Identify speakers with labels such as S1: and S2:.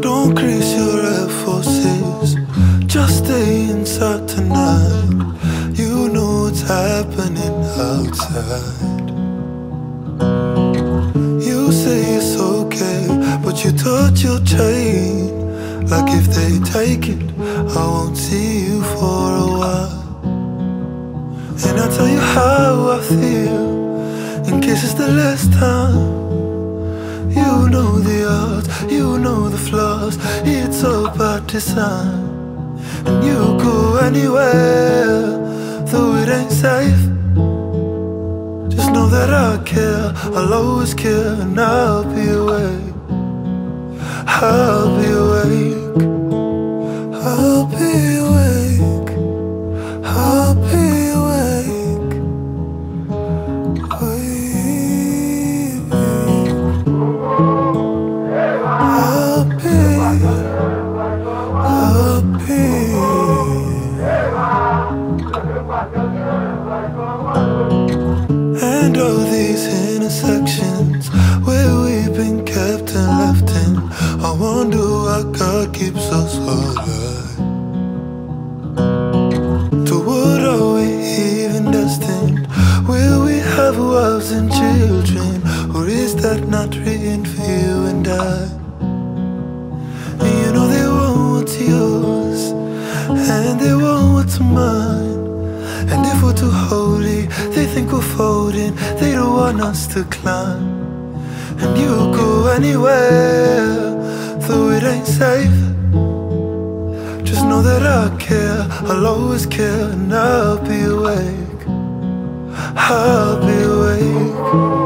S1: Don't crease your Air just stay inside tonight. You know what's happening outside. You say it's okay, but you touch your chain. Like if they take it, I won't see you for a while. And I'll tell you how I feel case it's the last time. You know the odds, you know the flaws, it's all design. And you go anywhere, though it ain't safe. Just know that I care, I'll always care, and I'll be awake. I'll be awake. These intersections where we've been kept and left in. I wonder why God keeps us what are we even destined? Will we have wives and children? Or is that not written for you and I? You know they want what's yours, and they want what's mine. And if we're too holy, they think we're They don't want us to climb. And you go anywhere, though it ain't safe. Just know that I care, I'll always care, and I'll be awake. I'll be awake.